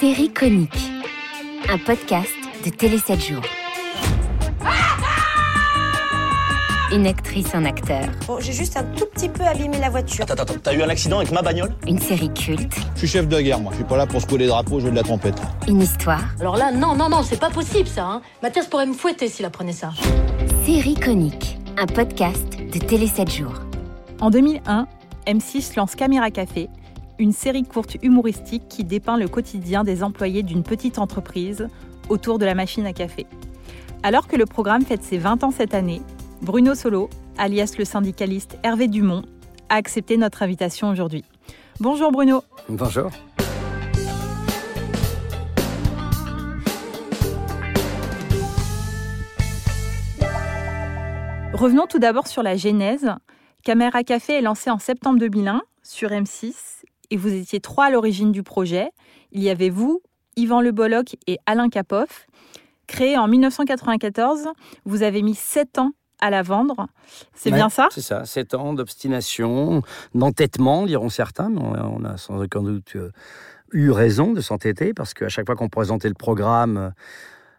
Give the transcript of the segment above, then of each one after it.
Série conique, un podcast de Télé 7 jours. Une actrice, un acteur, Bon, j'ai juste un tout petit peu abîmé la voiture. Attends, attends, t'as eu un accident avec ma bagnole? Une série culte, Je suis chef de guerre, moi. Je suis pas là pour secouer les drapeaux, jouer de la trompette. une histoire. Alors là, non, non, non, c'est pas possible ça. Hein. Mathias pourrait me fouetter s'il apprenait ça. Série conique, un podcast de Télé 7 jours. En 2001, M6 lance Caméra Café, une série courte humoristique qui dépeint le quotidien des employés d'une petite entreprise autour de la machine à café. Alors que le programme fête ses 20 ans cette année, Bruno Solo, alias le syndicaliste Hervé Dumont, a accepté notre invitation aujourd'hui. Bonjour Bruno. Bonjour. Revenons tout d'abord sur la genèse. Caméra Café est lancé en septembre 2001 sur M6 et vous étiez trois à l'origine du projet. Il y avait vous, Yvan Le Bolloc et Alain Capoff. Créé en 1994, vous avez mis sept ans à la vendre. C'est Ouais, bien ça? C'est ça, 7 ans d'obstination, d'entêtement, diront certains, mais on a, sans aucun doute euh, eu raison de s'entêter, parce qu'à chaque fois qu'on présentait le programme,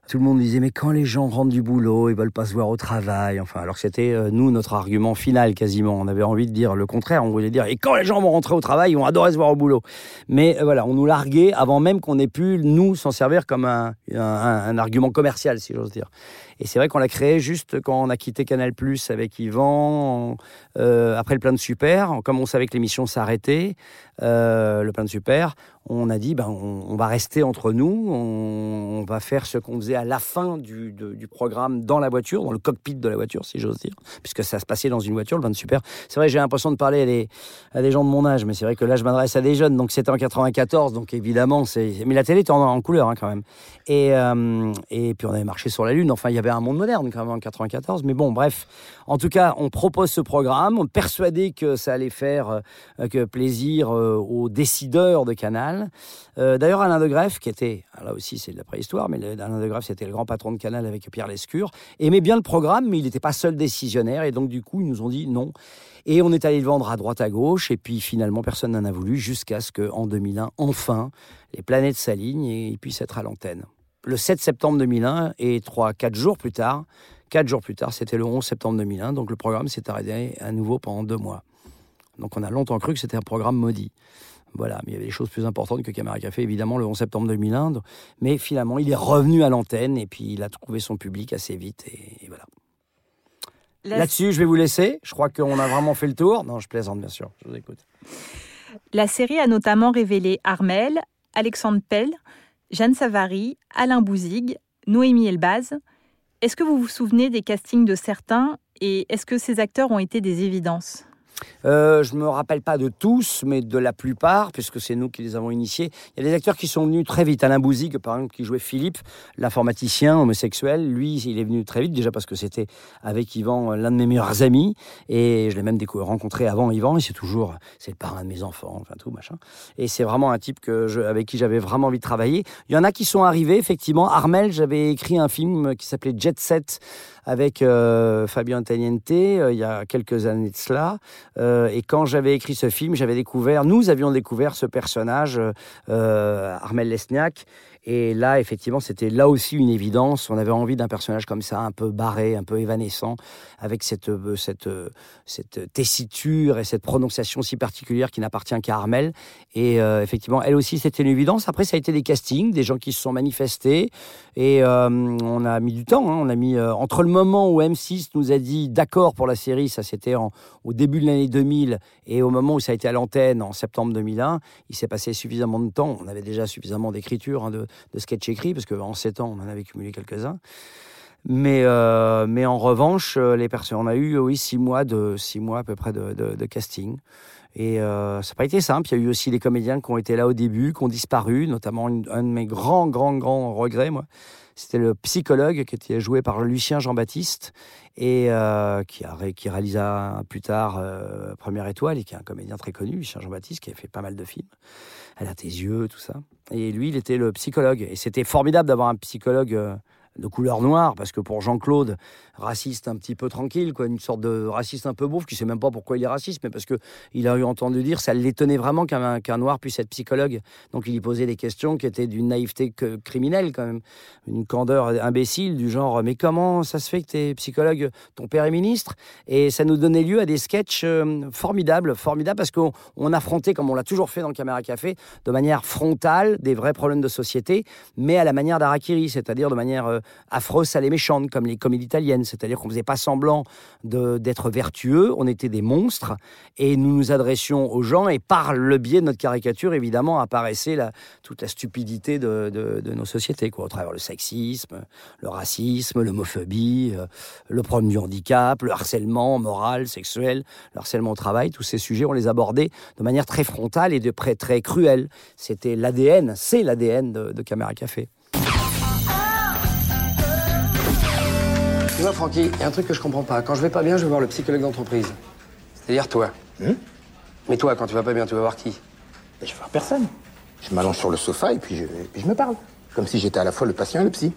tout le monde disait mais quand les gens rentrent du boulot, ils veulent pas se voir au travail. Enfin, alors que c'était euh, nous notre argument final quasiment. On avait envie de dire le contraire. On voulait dire et quand les gens vont rentrer au travail, ils vont adorer se voir au boulot. Mais euh, voilà, on nous larguait avant même qu'on ait pu nous s'en servir comme un, un- un argument commercial, si j'ose dire. Et c'est vrai qu'on l'a créé juste quand on a quitté Canal Plus avec Yvan, euh, après le plein de super. Comme on savait que l'émission s'arrêtait, euh, le plein de super, on a dit ben, on, va rester entre nous, on, va faire ce qu'on faisait à la fin du, du programme dans la voiture, dans le cockpit de la voiture, si j'ose dire, puisque ça se passait dans une voiture, le plein de super. C'est vrai, j'ai l'impression de parler à des, à des gens de mon âge, mais c'est vrai que là, je m'adresse à des jeunes, donc c'était en 94, donc évidemment, c'est. Mais la télé était en, en couleur hein, quand même. Et, euh, et puis on avait marché sur la Lune. Enfin, il y avait un monde moderne quand même en 94. Mais bon, bref. En tout cas, on propose ce programme. Persuadé que ça allait faire euh, plaisir euh, aux décideurs de Canal. Euh, D'ailleurs, Alain de Greff, qui était, là aussi c'est de la préhistoire, mais Alain de Greff, c'était le grand patron de Canal avec Pierre Lescure, aimait bien le programme, mais il n'était pas seul décisionnaire. Et donc, du coup, ils nous ont dit non. Et on est allé le vendre à droite à gauche. Et puis, finalement, personne n'en a voulu jusqu'à ce qu'en 2001, enfin, les planètes s'alignent et ils puissent être à l'antenne le 7 septembre 2001 et 3 4 jours plus tard, 4 jours plus tard, c'était le 11 septembre 2001, donc le programme s'est arrêté à nouveau pendant deux mois. Donc on a longtemps cru que c'était un programme maudit. Voilà, mais il y avait des choses plus importantes que Caméra Café, évidemment, le 11 septembre 2001. donc- Mais finalement, il est revenu à l'antenne et puis il a trouvé son public assez vite. Et, et voilà. La, Là-dessus, je vais vous laisser. Je crois qu'on a vraiment fait le tour. Non, je plaisante, bien sûr. Je vous écoute. la série a notamment révélé Armel, Alexandre Pell, Jeanne Savary, Alain Bouzig, Noémie Elbaz. Est-ce que vous vous souvenez des castings de certains et est-ce que ces acteurs ont été des évidences? Euh, je me rappelle pas de tous, mais de la plupart, puisque c'est nous qui les avons initiés. Il y a des acteurs qui sont venus très vite. Alain Bouzig, par exemple, qui jouait Philippe, l'informaticien homosexuel, lui, il est venu très vite, déjà parce que c'était avec Yvan euh, l'un de mes meilleurs amis, et je l'ai même rencontré avant Yvan, et c'est toujours, c'est le parrain de mes enfants, enfin tout, machin. Et c'est vraiment un type que avec qui j'avais vraiment envie de travailler. Il y en a qui sont arrivés, effectivement. Armel, j'avais écrit un film qui s'appelait Jet Set, avec euh, Fabien euh, il y a quelques années de cela. Euh, et quand j'avais écrit ce film, j'avais découvert, nous avions découvert ce personnage, euh, euh, Armel Lesniak. Et là, effectivement, c'était là aussi une évidence. On avait envie d'un personnage comme ça, un peu barré, un peu évanescent, avec cette, euh, euh, cette tessiture et cette prononciation si particulière qui n'appartient qu'à Armel. Et euh, effectivement, elle aussi, c'était une évidence. Après, ça a été des castings, des gens qui se sont manifestés. Et on a mis du temps. hein. On a mis entre le moment où M6 nous a dit d'accord pour la série, ça c'était au début de l'année 2000, et au moment où ça a été à l'antenne en septembre 2001, il s'est passé suffisamment de temps. On avait déjà suffisamment d'écriture, hein, de sketchs écrits, parce qu'en sept ans, on en avait cumulé quelques-uns. Mais, euh, mais en revanche, euh, les personnes, on a eu oui six mois de six mois à peu près de casting. Et euh, ça n'a pas été simple. Il y a eu aussi des comédiens qui ont été là au début, qui ont disparu, notamment un de mes grands, grands, grands regrets, moi. C'était le psychologue qui était joué par Lucien Jean-Baptiste et euh, qui, réalisa plus tard euh, Première Étoile et qui est un comédien très connu, Lucien Jean-Baptiste, qui a fait pas mal de films. Elle a tes yeux, tout ça. Et lui, il était le psychologue. Et c'était formidable d'avoir un psychologue euh, de couleur noire, parce que pour Jean-Claude, raciste un petit peu tranquille, quoi, une sorte de raciste un peu bouffe, qui sait même pas pourquoi il est raciste, mais parce que il a eu entendu dire, ça l'étonnait vraiment qu'un noir puisse être psychologue. Donc il y posait des questions qui étaient d'une naïveté criminelle quand même, une candeur imbécile du genre, mais comment ça se fait que tu es psychologue, ton père est ministre? Et ça nous donnait lieu à des sketchs euh, formidables, formidables, parce qu'on affrontait, comme on l'a toujours fait dans le Caméra Café, de manière frontale des vrais problèmes de société, mais à la manière d'Arakiri, c'est-à-dire de manière euh, affreuse, sale et méchante, comme les comédies italiennes. C'est-à-dire qu'on ne faisait pas semblant d'être vertueux, on était des monstres, et nous nous adressions aux gens, et par le biais de notre caricature, évidemment, apparaissait la, toute la stupidité de, nos sociétés, quoi, au travers le sexisme, le racisme, l'homophobie, euh, le problème du handicap, le harcèlement moral, sexuel, le harcèlement au travail, tous ces sujets, on les abordait de manière très frontale et de près très cruelle. C'était l'ADN, c'est l'ADN de, de Caméra Café. Tu vois, Francky, il y a un truc que je comprends pas. Quand je vais pas bien, je vais voir le psychologue d'entreprise. C'est-à-dire toi. Hmm Mais toi, quand tu vas pas bien, tu vas voir qui Je vais voir personne. Je m'allonge sur le sofa et puis je, me parle. Comme si j'étais à la fois le patient et le psy.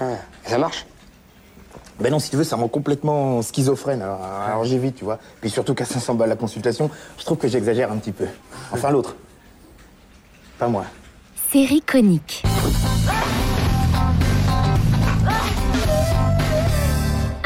Ah, et ça marche? Ben non, si tu veux, ça rend complètement schizophrène. Alors, alors j'évite, tu vois. Puis surtout qu'à 500 balles la consultation, je trouve que j'exagère un petit peu. Enfin, l'autre. Pas moi. Série conique.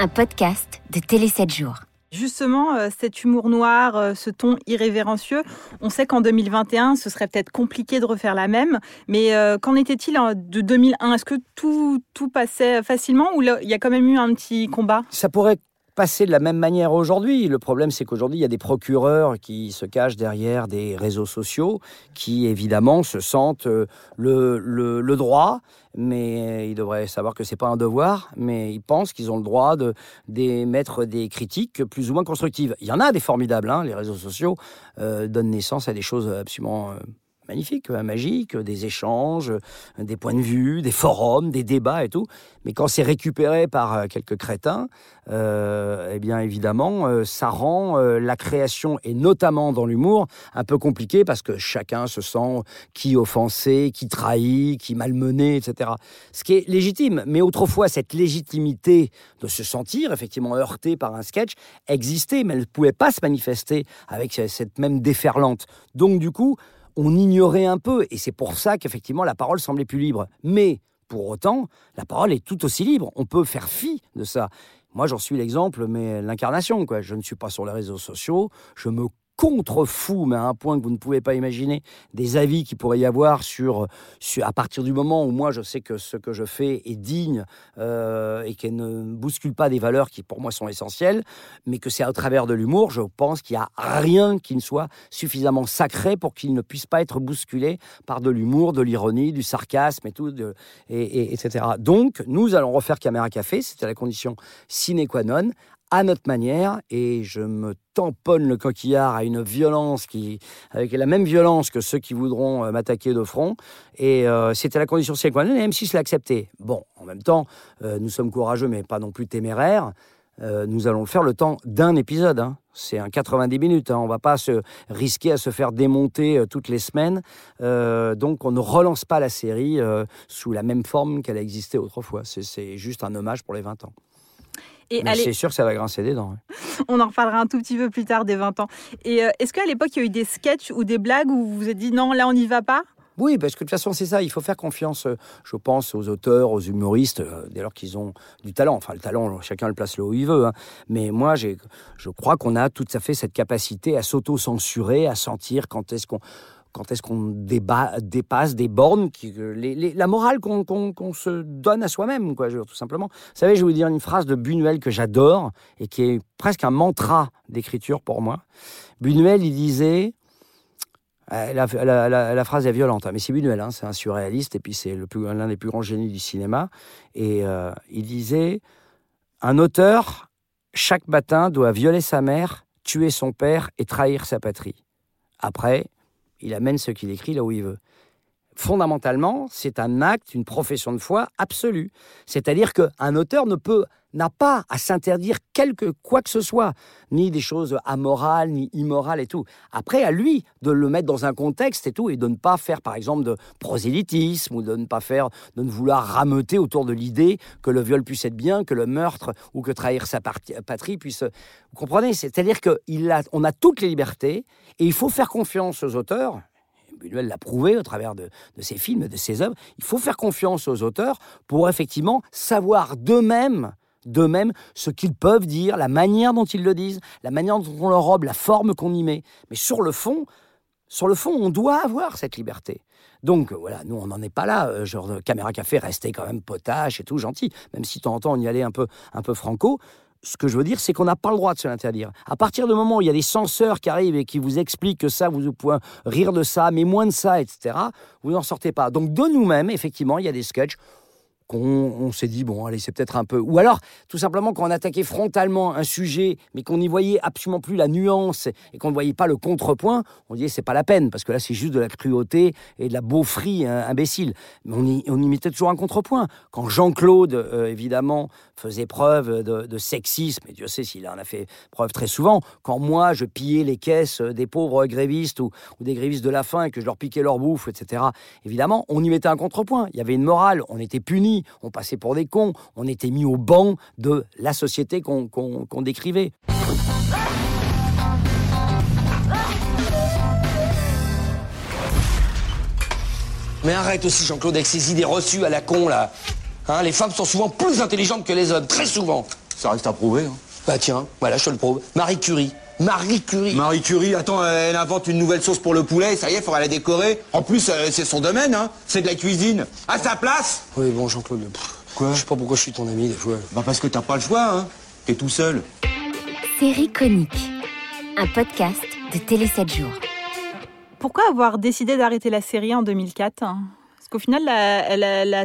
Un podcast de Télé 7 jours. Justement, euh, cet humour noir, euh, ce ton irrévérencieux, on sait qu'en 2021, ce serait peut-être compliqué de refaire la même, mais euh, qu'en était-il de 2001 Est-ce que tout, tout passait facilement ou il y a quand même eu un petit combat? Ça pourrait passer de la même manière aujourd'hui. Le problème, c'est qu'aujourd'hui, il y a des procureurs qui se cachent derrière des réseaux sociaux, qui évidemment se sentent le, le droit mais ils devraient savoir que c'est pas un devoir, mais ils pensent qu'ils ont le droit de d'émettre des critiques plus ou moins constructives. Il y en a des formidables, hein, les réseaux sociaux euh, donnent naissance à des choses absolument euh, magnifiques, euh, des échanges, des points de vue, des forums, des débats et tout. Mais quand c'est récupéré par quelques crétins, euh, eh bien évidemment, euh, ça rend euh, la création, et notamment dans l'humour, un peu compliqué parce que chacun se sent qui offensé, qui trahi, qui malmené, etc. Ce qui est légitime. Mais autrefois, cette légitimité de se sentir effectivement heurté par un sketch existait, mais elle ne pouvait pas se manifester avec cette même déferlante. Donc du coup, on ignorait un peu, et c'est pour ça qu'effectivement la parole semblait plus libre. Mais pour autant, la parole est tout aussi libre. On peut faire fi de ça. Moi, j'en suis l'exemple, mais l'incarnation. Quoi. Je ne suis pas sur les réseaux sociaux. Je me contre-fou, mais à un point que vous ne pouvez pas imaginer, des avis qu'il pourrait y avoir sur, à partir du moment où moi je sais que ce que je fais est digne euh, et qu'elle ne bouscule pas des valeurs qui pour moi sont essentielles, mais que c'est à travers de l'humour, je pense qu'il n'y a rien qui ne soit suffisamment sacré pour qu'il ne puisse pas être bousculé par de l'humour, de l'ironie, du sarcasme et tout, et, etc. Donc, nous allons refaire Caméra Café, c'était la condition sine qua non, à notre manière et je me tamponne le coquillard à une violence qui, avec la même violence que ceux qui voudront euh, m'attaquer de front. Et euh, c'était la condition sine qua non et M6 l'a. Bon, en même temps, euh, nous sommes courageux mais pas non plus téméraires. nous allons le faire le temps d'un épisode. Hein. C'est un 90 minutes. Hein. On ne va pas se risquer à se faire démonter toutes les semaines. donc, on ne relance pas la série sous la même forme qu'elle a existé autrefois. C'est juste un hommage pour les 20 ans. Et c'est sûr que ça va grincer des dents. On en reparlera un tout petit peu plus tard des 20 ans. Et euh, est-ce qu'à l'époque, il y a eu des sketchs ou des blagues où vous vous êtes dit non, là, on n'y va pas? Oui, parce que de toute façon, c'est ça. Il faut faire confiance, euh, je pense, aux auteurs, aux humoristes, euh, dès lors qu'ils ont du talent. Enfin, le talent, chacun le place là où il veut. Hein. Mais moi, je crois qu'on a tout à fait cette capacité à s'auto-censurer, à sentir quand est-ce qu'on quand est-ce qu'on dépasse des bornes, qui, la morale qu'on se donne à soi-même, quoi, tout simplement. Vous savez, je vais vous dire une phrase de Buñuel que j'adore et qui est presque un mantra d'écriture pour moi. Buñuel, il disait, euh, la, phrase est violente, hein, mais c'est Buñuel, hein, c'est un surréaliste et puis c'est l'un des plus grands génies du cinéma. Et euh, il disait, un auteur, chaque matin, doit violer sa mère, tuer son père et trahir sa patrie. Après, il amène ce qu'il écrit là où il veut. Fondamentalement, c'est un acte, une profession de foi absolue. C'est-à-dire qu'un auteur ne peut n'a pas à s'interdire quelque quoi que ce soit, ni des choses amorales, ni immorales et tout. Après, à lui de le mettre dans un contexte et tout, et de ne pas faire, par exemple, de prosélytisme ou de ne pas faire, de ne vouloir rameuter autour de l'idée que le viol puisse être bien, que le meurtre ou que trahir sa patrie puisse. Vous comprenez? C'est-à-dire qu'on a, a toutes les libertés et il faut faire confiance aux auteurs Buñuel l'a prouvé au travers de, ses films, de ses œuvres. Il faut faire confiance aux auteurs pour effectivement savoir d'eux-mêmes d'eux-mêmes ce qu'ils peuvent dire, la manière dont ils le disent, la manière dont on leur robe, la forme qu'on y met. Mais sur le fond, sur le fond, on doit avoir cette liberté. Donc voilà, nous on n'en est pas là. Euh, genre caméra café, rester quand même potache et tout gentil, même si de temps en temps on y allait un peu, un peu franco ce que je veux dire, c'est qu'on n'a pas le droit de se l'interdire. À partir du moment où il y a des censeurs qui arrivent et qui vous expliquent que ça, vous pouvez rire de ça, mais moins de ça, etc., vous n'en sortez pas. Donc de nous-mêmes, effectivement, il y a des sketchs qu'on s'est dit, bon, allez, c'est peut-être un peu. Ou alors, tout simplement, quand on attaquait frontalement un sujet, mais qu'on n'y voyait absolument plus la nuance et qu'on ne voyait pas le contrepoint, on disait, c'est pas la peine, parce que là, c'est juste de la cruauté et de la beaufrie hein, imbécile. Mais on y, mettait toujours un contrepoint. Quand Jean-Claude, euh, évidemment, faisait preuve de, sexisme, et Dieu sait s'il en a fait preuve très souvent, quand moi, je pillais les caisses des pauvres grévistes ou, ou des grévistes de la faim et que je leur piquais leur bouffe, etc., évidemment, on y mettait un contrepoint. Il y avait une morale, on était punis on passait pour des cons, on était mis au banc de la société qu'on décrivait. Mais arrête aussi, Jean-Claude, avec ces idées reçues à la con, là. Hein, les femmes sont souvent plus intelligentes que les hommes, très souvent. Ça reste à prouver. Hein. Bah tiens, voilà, je te le prouve. Marie Curie. Marie Curie. Marie Curie, attends, elle invente une nouvelle sauce pour le poulet, ça y est, il faudra la décorer. En plus, euh, c'est son domaine, hein. C'est de la cuisine. À sa place Oui, bon, Jean-Claude. Quoi Je sais pas pourquoi je suis ton ami, des fois. Bah parce que t'as pas le choix, hein. T'es tout seul. Série conique. Un podcast de Télé 7 jours. Pourquoi avoir décidé d'arrêter la série en 2004 Parce qu'au final, la, la, la...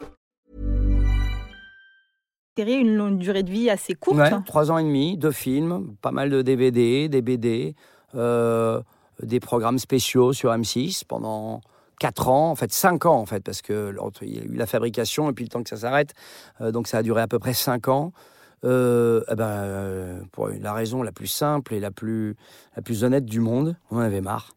Une, une durée de vie assez courte. Trois ans et demi, deux films, pas mal de DVD, des BD, euh, des programmes spéciaux sur M6 pendant quatre ans, en fait cinq ans en fait, parce que il y a eu la fabrication et puis le temps que ça s'arrête, euh, donc ça a duré à peu près cinq ans. Euh, eh ben, pour la raison la plus simple et la plus, la plus honnête du monde, on en avait marre.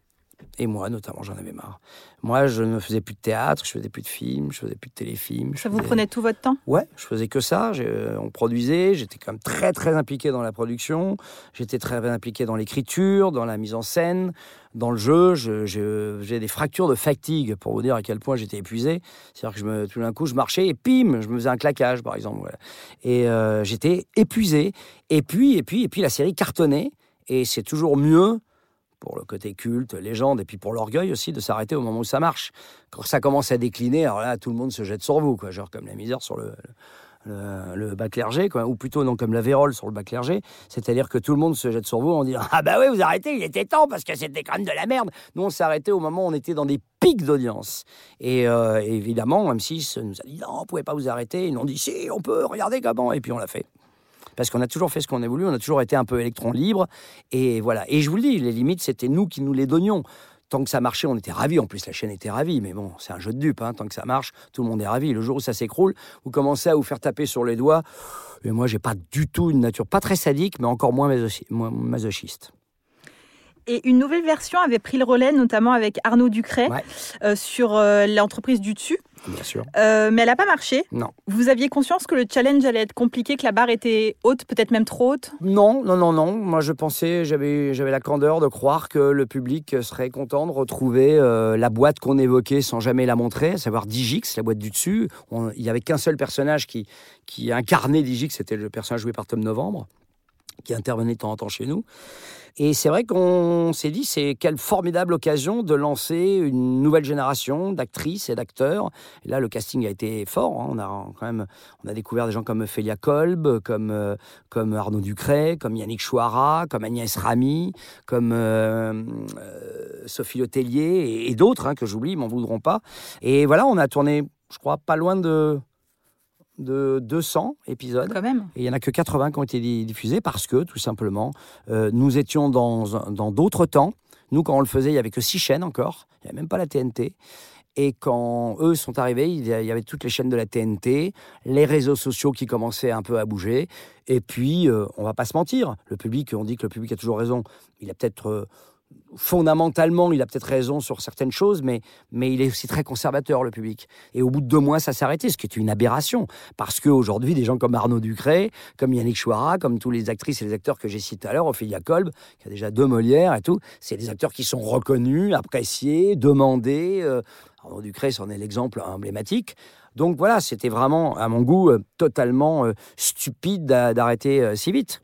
Et moi, notamment, j'en avais marre. Moi, je ne faisais plus de théâtre, je faisais plus de films, je faisais plus de téléfilms. Ça vous prenait tout votre temps? Ouais, je faisais que ça. Euh, on produisait, j'étais quand même très, très impliqué dans la production. J'étais très impliqué dans l'écriture, dans la mise en scène, dans le jeu. J'ai des fractures de fatigue pour vous dire à quel point j'étais épuisé. C'est-à-dire que je me, tout d'un coup, je marchais et pim, je me faisais un claquage, par exemple. Et euh, j'étais épuisé. Et puis, et puis, et puis, la série cartonnait. Et c'est toujours mieux pour le côté culte, légende, et puis pour l'orgueil aussi de s'arrêter au moment où ça marche. Quand ça commence à décliner, alors là, tout le monde se jette sur vous, quoi, genre comme la misère sur le, le, bas clergé, quoi, ou plutôt non comme la vérole sur le bas clergé, c'est-à-dire que tout le monde se jette sur vous en disant Ah bah oui, vous arrêtez, il était temps parce que c'était quand même de la merde. Nous, on arrêté au moment où on était dans des pics d'audience. Et euh, évidemment, M6 nous a dit Non, on pouvait pas vous arrêter. Ils nous ont dit Si, on peut, regardez comment. Et puis on l'a fait parce qu'on a toujours fait ce qu'on a voulu, on a toujours été un peu électron libre, et voilà. Et je vous le dis, les limites, c'était nous qui nous les donnions. Tant que ça marchait, on était ravis. En plus, la chaîne était ravie. Mais bon, c'est un jeu de dupes. Hein. Tant que ça marche, tout le monde est ravi. Le jour où ça s'écroule, vous commencez à vous faire taper sur les doigts. Et moi, j'ai pas du tout une nature, pas très sadique, mais encore moins masochiste. Et une nouvelle version avait pris le relais, notamment avec Arnaud Ducret, euh, sur euh, l'entreprise du dessus. Bien sûr. Euh, mais elle n'a pas marché. Non. Vous aviez conscience que le challenge allait être compliqué, que la barre était haute, peut-être même trop haute? Non, non, non, non. Moi, je pensais, j'avais, la candeur de croire que le public serait content de retrouver la boîte qu'on évoquait sans jamais la montrer, à savoir Digix, la boîte du dessus. il n'y avait qu'un seul personnage qui, qui incarnait Digix, c'était le personnage joué par Tom Novembre. Qui intervenait de temps en temps chez nous. Et c'est vrai qu'on s'est dit, c'est quelle formidable occasion de lancer une nouvelle génération d'actrices et d'acteurs. Et là, le casting a été fort. hein. On a quand même, on a découvert des gens comme Ophélia Kolb, comme euh, comme Arnaud Ducret, comme Yannick Chouara, comme Agnès Ramy, comme euh, euh, Sophie Letellier et, d'autres hein, que j'oublie, m'en voudront pas. Et voilà, on a tourné, je crois, pas loin de de 200 épisodes. Quand même. Et il n'y en a que 80 qui ont été di- diffusés parce que, tout simplement, euh, nous étions dans d'autres temps. Nous, quand on le faisait, il n'y avait que six chaînes encore. Il n'y avait même pas la TNT. Et quand eux sont arrivés, il y a- il y avait toutes les chaînes de la TNT, les réseaux sociaux qui commençaient un peu à bouger. Et puis, euh, on va pas se mentir, le public, on dit que le public a toujours raison. Il a peut-être euh, fondamentalement, il a peut-être raison sur certaines choses, mais, mais il est aussi très conservateur, le public. Et au bout de deux mois, ça s'est arrêté, ce qui est une aberration. Parce qu'aujourd'hui, des gens comme Arnaud Ducret, comme Yannick Chouara, comme tous les actrices et les acteurs que j'ai cités tout à l'heure, Ophélia Kolb, qui a déjà deux Molières et tout, c'est des acteurs qui sont reconnus, appréciés, demandés. euh, Arnaud Ducret, c'en est l'exemple emblématique. Donc voilà, c'était vraiment, à mon goût, euh, totalement euh, stupide d'a- d'arrêter si vite.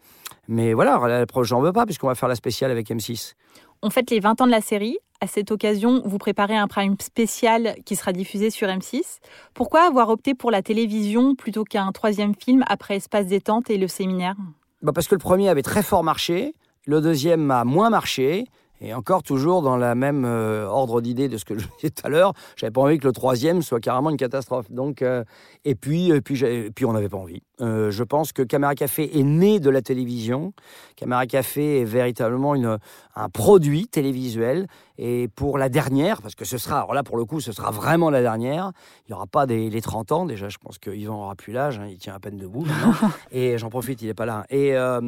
Mais voilà, la prochaine, j'en veux pas, puisqu'on va faire la spéciale avec M6. On fête les 20 ans de la série. À cette occasion, vous préparez un prime spécial qui sera diffusé sur M6. Pourquoi avoir opté pour la télévision plutôt qu'un troisième film après Espace détente et le séminaire? Bah parce que le premier avait très fort marché, le deuxième a moins marché, et encore toujours dans la même euh, ordre d'idée de ce que je disais tout à l'heure. J'avais pas envie que le troisième soit carrément une catastrophe. Donc, euh, et puis, et et puis on n'avait pas envie. Euh, je pense que Caméra Café est né de la télévision. Caméra Café est véritablement un produit télévisuel. Et pour la dernière, parce que ce sera, alors là pour le coup, ce sera vraiment la dernière. Il n'y aura pas des, les 30 ans. Déjà, je pense que Yvan aura plus l'âge. hein, il tient à peine debout. et j'en profite, il n'est pas là. Et, euh,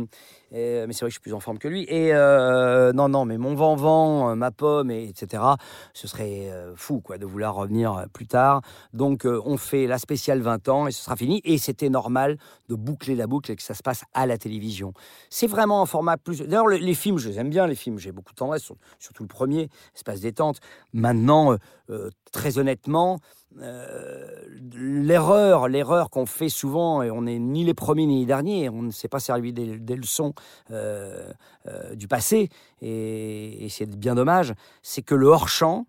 et- mais c'est vrai que je suis plus en forme que lui. Et euh, non, non, mais mon vent-vent, euh, ma pomme, et, etc., ce serait fou quoi, de vouloir revenir plus tard. Donc, on fait la spéciale 20 ans et ce sera fini. Et c'était normal de boucler la boucle et que ça se passe à la télévision. C'est vraiment un format plus. D'ailleurs, le- les films, je les aime bien, les films. J'ai beaucoup de tendresse, sur- surtout le premier, Espace détente. Maintenant, euh, euh, très honnêtement, euh, l'erreur, l'erreur qu'on fait souvent, et on n'est ni les premiers ni les derniers, on ne s'est pas servi des, leçons du passé, et, et c'est bien dommage, c'est que le hors-champ,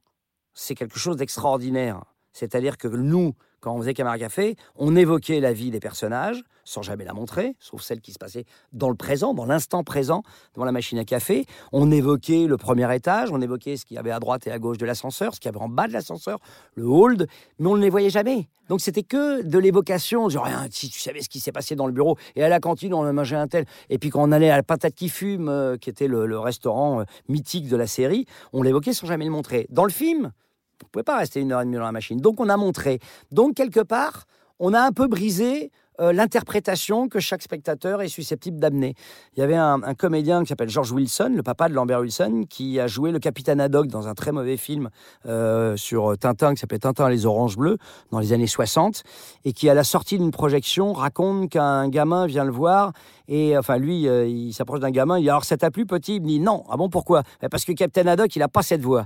c'est quelque chose d'extraordinaire. C'est-à-dire que nous, quand on faisait Caméra Café, on évoquait la vie des personnages, sans jamais la montrer, sauf celle qui se passait dans le présent, dans l'instant présent, devant la machine à café. On évoquait le premier étage, on évoquait ce qu'il y avait à droite et à gauche de l'ascenseur, ce qu'il y avait en bas de l'ascenseur, le hold, mais on ne les voyait jamais. Donc c'était que de l'évocation, genre, rien, si tu savais ce qui s'est passé dans le bureau, et à la cantine, on a mangé un tel, et puis quand on allait à la patate qui fume, euh, qui était le, le restaurant euh, mythique de la série, on l'évoquait sans jamais le montrer. Dans le film, vous pouvez pas rester une heure et demie dans la machine. Donc on a montré. Donc quelque part, on a un peu brisé euh, l'interprétation que chaque spectateur est susceptible d'amener. Il y avait un, comédien qui s'appelle George Wilson, le papa de Lambert Wilson, qui a joué le capitaine Haddock dans un très mauvais film euh, sur Tintin qui s'appelait Tintin les oranges bleues dans les années 60 et qui à la sortie d'une projection raconte qu'un gamin vient le voir et enfin lui euh, il s'approche d'un gamin il dit alors ça t'a plu petit? Il me dit non ah bon pourquoi? Ben, parce que Capitaine Haddock il a pas cette voix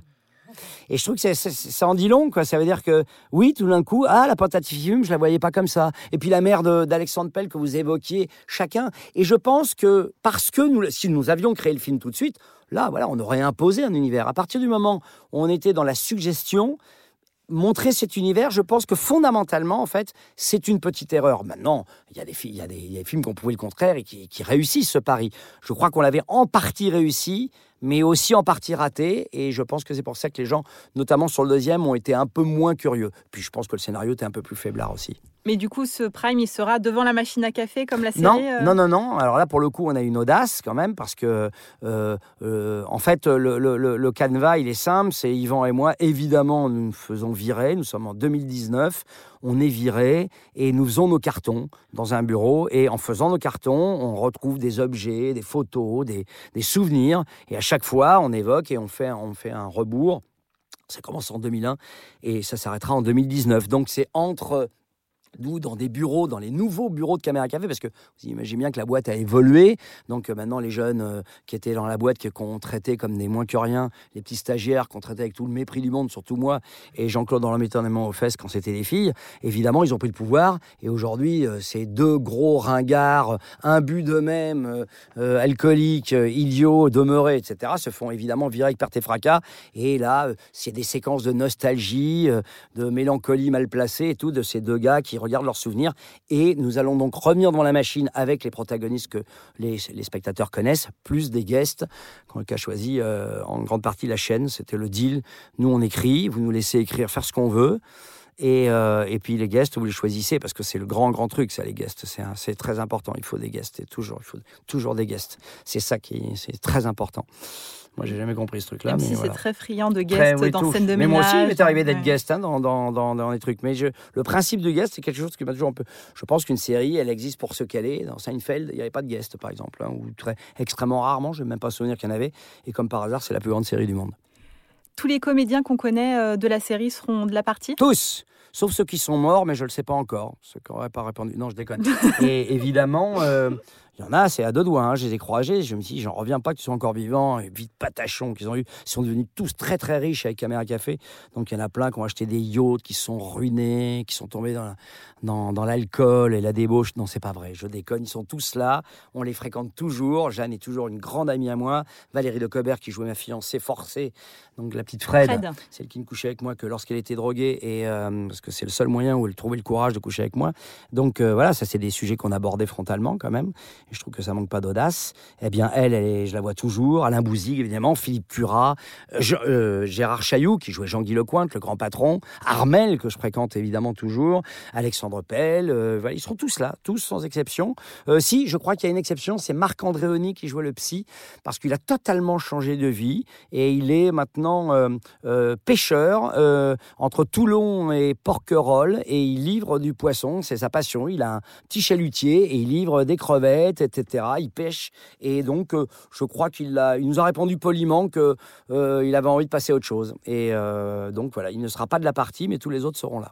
et je trouve que ça en dit long, quoi. Ça veut dire que, oui, tout d'un coup, ah, la patate je la voyais pas comme ça. Et puis la mère d'Alexandre Pell que vous évoquiez, chacun. Et je pense que, parce que nous, si nous avions créé le film tout de suite, là, voilà, on aurait imposé un univers. À partir du moment où on était dans la suggestion, montrer cet univers, je pense que fondamentalement, en fait, c'est une petite erreur. Maintenant, il y a des, films qui ont prouvé le contraire et qui, qui réussissent ce pari. Je crois qu'on l'avait en partie réussi, mais aussi en partie raté, et je pense que c'est pour ça que les gens, notamment sur le deuxième, ont été un peu moins curieux. Puis je pense que le scénario était un peu plus faiblard aussi. Mais du coup, ce prime, il sera devant la machine à café comme la série Non, euh non, non, non. Alors là, pour le coup, on a une audace quand même, parce que, euh, euh, en fait, le, le- le- le canevas, il est simple. C'est Yvan et moi. Évidemment, nous nous faisons virer. Nous sommes en 2019. On est viré et nous faisons nos cartons dans un bureau. Et en faisant nos cartons, on retrouve des objets, des photos, des, des souvenirs. Et à chaque fois, on évoque et on fait, on fait un rebours. Ça commence en 2001 et ça s'arrêtera en 2019. Donc c'est entre nous, dans des bureaux, dans les nouveaux bureaux de Caméra Café, parce que vous imaginez bien que la boîte a évolué. Donc euh, maintenant, les jeunes euh, qui étaient dans la boîte, qu'on traitait comme des moins que rien, les petits stagiaires qu'on traitait avec tout le mépris du monde, surtout moi et Jean-Claude dans mettait énormément aux fesses quand c'était des filles, évidemment, ils ont pris le pouvoir. Et aujourd'hui, euh, ces deux gros ringards, imbus d'eux-mêmes, alcooliques, idiots, demeurés, etc., se font évidemment virer avec perte et fracas. Et là, c'est des séquences de nostalgie, de mélancolie mal placée et tout, de ces deux gars qui regardent leurs souvenirs. Et nous allons donc revenir devant la machine avec les protagonistes que les, spectateurs connaissent, plus des guests, qu'a choisi euh, en grande partie la chaîne. C'était le deal. Nous, on écrit, vous nous laissez écrire, faire ce qu'on veut. Et, euh, et puis les guests, vous les choisissez parce que c'est le grand, grand truc, ça, les guests. C'est C'est très important. Il faut des guests. Et toujours, il faut toujours des guests. C'est ça qui est, très important. Moi, j'ai jamais compris ce truc-là. Même mais si voilà. c'est très friand de Très, guests oui, dans tout. scène de Mais ménage. moi aussi, il m'est arrivé ouais. d'être guest hein, dans, dans, dans, dans les trucs. Mais je, le principe du guest, c'est quelque chose qui m'a toujours un peu. Je pense qu'une série, elle existe pour ce qu'elle est. Dans Seinfeld, il n'y avait pas de guest, par exemple, hein, ou très extrêmement rarement. Je n'ai même pas souvenir qu'il y en avait. Et comme par hasard, c'est la plus grande série du monde. Tous les comédiens qu'on connaît euh, de la série seront de la partie? Tous Sauf ceux qui sont morts, mais je ne le sais pas encore. Ceux qui n'auraient pas répondu. Non, je déconne. Et évidemment, euh, il y en a, c'est à deux doigts. hein. Je les ai croisés. Je me suis dit, j'en reviens pas qu'ils soient encore vivants. Et vite patachons qu'ils ont eu. Ils sont devenus tous très, très riches avec Caméra Café. Donc, il y en a plein qui ont acheté des yachts, qui sont ruinés, qui sont tombés dans, la- dans, dans l'alcool et la débauche. Non, c'est pas vrai. Je déconne. Ils sont tous là. On les fréquente toujours. Jeanne est toujours une grande amie à moi. Valérie de Cobert, qui jouait ma fiancée forcée. Donc, la petite Fred. Fred. Celle qui ne couchait avec moi que lorsqu'elle était droguée, et, euh, parce que c'est le seul moyen où elle trouvait le courage de coucher avec moi. Donc euh, voilà, ça c'est des sujets qu'on abordait frontalement quand même, et je trouve que ça manque pas d'audace. Eh bien, elle, je la vois toujours, Alain Bouzig évidemment, Philippe Curat, euh, euh, Gérard Chailloux qui jouait Jean-Guy Lecointe, le grand patron, Armel que je fréquente évidemment toujours, Alexandre Pell, euh, ils seront tous là, tous sans exception. Si, je crois qu'il y a une exception, c'est Marc Andréoni qui jouait le psy, parce qu'il a totalement changé de vie, et il est maintenant pêcheur entre Toulon et Porquerolles et il livre du poisson, c'est sa passion. Il a un petit chalutier et il livre des crevettes, etc. Il pêche et donc euh, je crois qu'il a, il nous a répondu poliment que euh, il avait envie de passer à autre chose. Et euh, donc voilà, il ne sera pas de la partie, mais tous les autres seront là.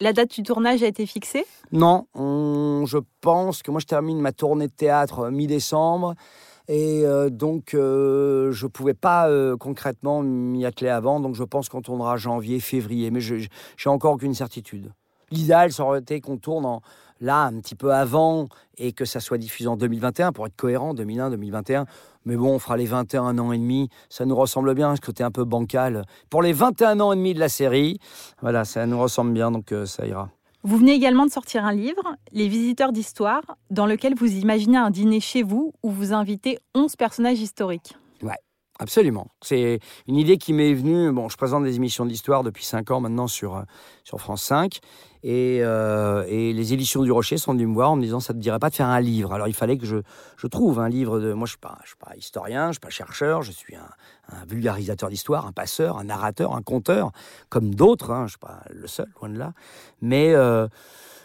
La date du tournage a été fixée? Non, on- je pense que moi je termine ma tournée de théâtre euh, mi-décembre. Et euh, donc, euh, je ne pouvais pas euh, concrètement m'y atteler avant. Donc, je pense qu'on tournera janvier, février. Mais je j'ai encore aucune certitude. L'idéal, ça aurait été qu'on tourne en- là un petit peu avant et que ça soit diffusé en 2021 pour être cohérent, 2001-2021. Mais bon, on fera les 21 ans et demi. Ça nous ressemble bien, ce côté un peu bancal. Pour les 21 ans et demi de la série, voilà, ça nous ressemble bien, donc euh, ça ira. Vous venez également de sortir un livre, Les Visiteurs d'Histoire, dans lequel vous imaginez un dîner chez vous où vous invitez 11 personnages historiques. Absolument. C'est une idée qui m'est venue. Bon, je présente des émissions d'histoire depuis 5 ans maintenant sur, euh, sur France 5. Et, euh, et les éditions du Rocher sont venues me voir en me disant ça te dirait pas de faire un livre? Alors il fallait que je, je trouve un livre de. Moi, je ne suis, pas- historien, je ne suis pas chercheur, je suis un, un vulgarisateur d'histoire, un passeur, un narrateur, un conteur, comme d'autres. hein. Je ne suis pas le seul, loin de là. Mais. euh,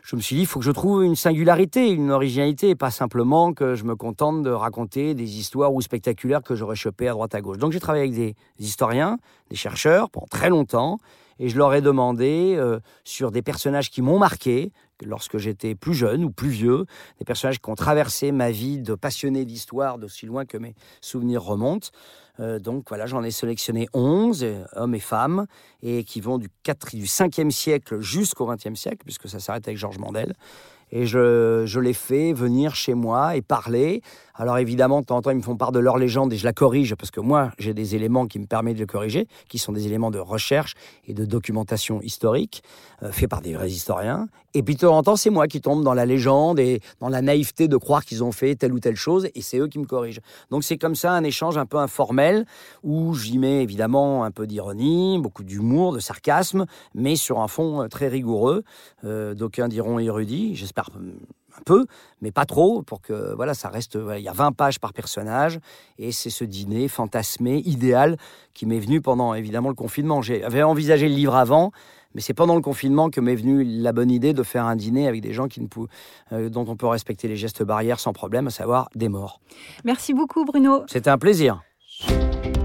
je me suis dit, il faut que je trouve une singularité, une originalité, et pas simplement que je me contente de raconter des histoires ou spectaculaires que j'aurais chopées à droite à gauche. Donc j'ai travaillé avec des historiens, des chercheurs pendant très longtemps, et je leur ai demandé euh, sur des personnages qui m'ont marqué lorsque j'étais plus jeune ou plus vieux, des personnages qui ont traversé ma vie de passionné d'histoire d'aussi loin que mes souvenirs remontent. Euh, donc voilà, j'en ai sélectionné 11, euh, hommes et femmes, et qui vont du, 4, du 5e siècle jusqu'au 20e siècle, puisque ça s'arrête avec Georges Mandel. Et je, les fais venir chez moi et parler. Alors évidemment, de temps en temps, ils me font part de leur légende et je la corrige parce que moi, j'ai des éléments qui me permettent de le corriger, qui sont des éléments de recherche et de documentation historique, euh, faits par des vrais historiens. Et puis de temps en temps, c'est moi qui tombe dans la légende et dans la naïveté de croire qu'ils ont fait telle ou telle chose, et c'est eux qui me corrigent. Donc c'est comme ça un échange un peu informel, où j'y mets évidemment un peu d'ironie, beaucoup d'humour, de sarcasme, mais sur un fond euh, très rigoureux. Euh, D'aucuns diront érudit, j'espère un peu, mais pas trop, pour que voilà, ça reste. voilà, il y a 20 pages par personnage, et c'est ce dîner fantasmé, idéal, qui m'est venu pendant évidemment le confinement. J'avais envisagé le livre avant, mais c'est pendant le confinement que m'est venue la bonne idée de faire un dîner avec des gens qui ne pou- euh, dont on peut respecter les gestes barrières sans problème, à savoir des morts. Merci beaucoup Bruno. C'était un plaisir.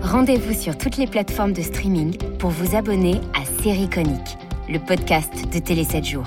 Rendez-vous sur toutes les plateformes de streaming pour vous abonner à Série Conique, le podcast de Télé 7 jours.